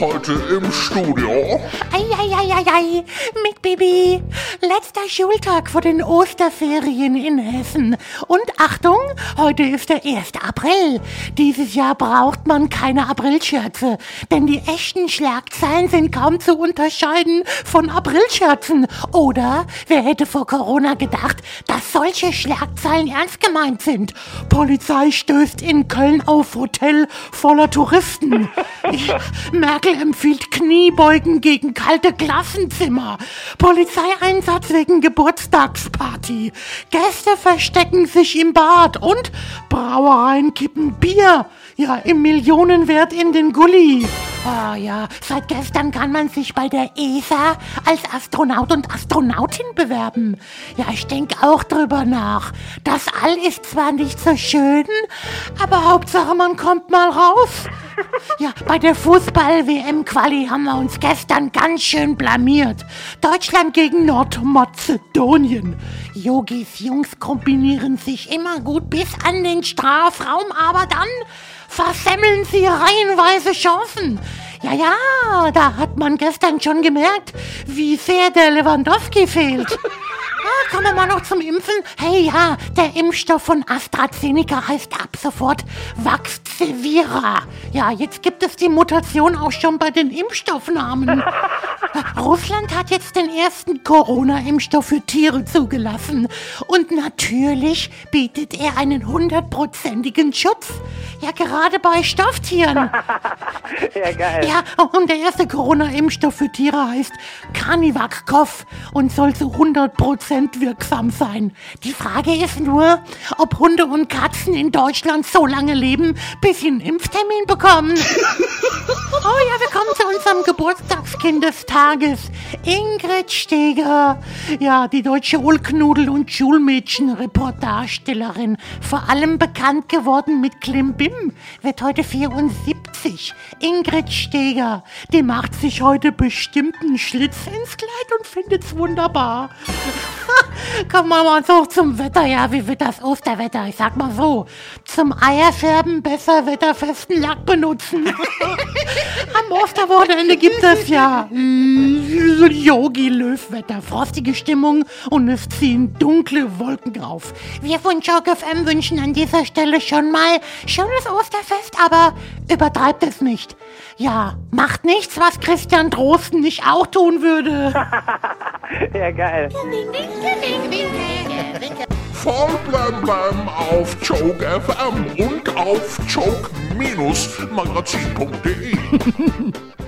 Heute im Studio. Eieieiei, mit Bibi. Letzter Schultag vor den Osterferien in Hessen. Und Achtung, heute ist der 1. April. Dieses Jahr braucht man keine Aprilscherze, denn die echten Schlagzeilen sind kaum zu unterscheiden von Aprilscherzen. Oder wer hätte vor Corona gedacht, dass solche Schlagzeilen ernst gemeint sind? Polizei stößt in Köln auf Hotel voller Touristen. Ich, Merkel empfiehlt Kniebeugen gegen kalte Klassenzimmer. Polizeieinsatz wegen Geburtstagsparty. Gäste verstecken sich im Bad und Brauereien kippen Bier. Ja, im Millionenwert in den Gully. Ah ja, seit gestern kann man sich bei der ESA als Astronaut und Astronautin bewerben. Ja, ich denke auch drüber nach. Das All ist zwar nicht so schön, aber Hauptsache man kommt mal raus. Ja, bei der Fußball-WM-Quali haben wir uns gestern ganz schön blamiert. Deutschland gegen Nordmazedonien. Yogis Jungs kombinieren sich immer gut bis an den Strafraum, aber dann versemmeln sie reihenweise Chancen. Ja, ja, da hat man gestern schon gemerkt, wie sehr der Lewandowski fehlt. Ah, kommen wir mal noch zum Impfen. Hey, ja, der Impfstoff von AstraZeneca heißt ab sofort Vaxzevira. Ja, jetzt gibt es die Mutation auch schon bei den Impfstoffnamen. Russland hat jetzt den ersten Corona-Impfstoff für Tiere zugelassen. Und natürlich bietet er einen hundertprozentigen Schutz. Ja, gerade bei Stofftieren. Ja, geil. Ja, und der erste Corona-Impfstoff für Tiere heißt Carnivac-Cov und soll zu 100% wirksam sein. Die Frage ist nur, ob Hunde und Katzen in Deutschland so lange leben, bis sie einen Impftermin bekommen. Oh ja, wir kommen zu unserem Geburtstagskind des Tages. Ingrid Steger. Ja, die deutsche Ulknudel- und Schulmädchen-Reportdarstellerin. Vor allem bekannt geworden mit Klimbim. Wird heute 74. Ingrid Steger. Die macht sich heute bestimmt einen Schlitz ins Kleid und findet's wunderbar. Kommen wir mal so zum Wetter. Ja, wie wird das Osterwetter? Ich sag mal so. Zum Eierfärben besser wetterfesten Lack benutzen. Am Osterwochenende gibt es ja Yogi Löwwetter, frostige Stimmung und es ziehen dunkle Wolken auf. Wir von Joke FM wünschen an dieser Stelle schon mal schönes Osterfest, aber übertreibt es nicht. Ja, macht nichts, was Christian Drosten nicht auch tun würde. Ja, geil. Voll blem blem auf Joke FM und auf joke-magazin.de.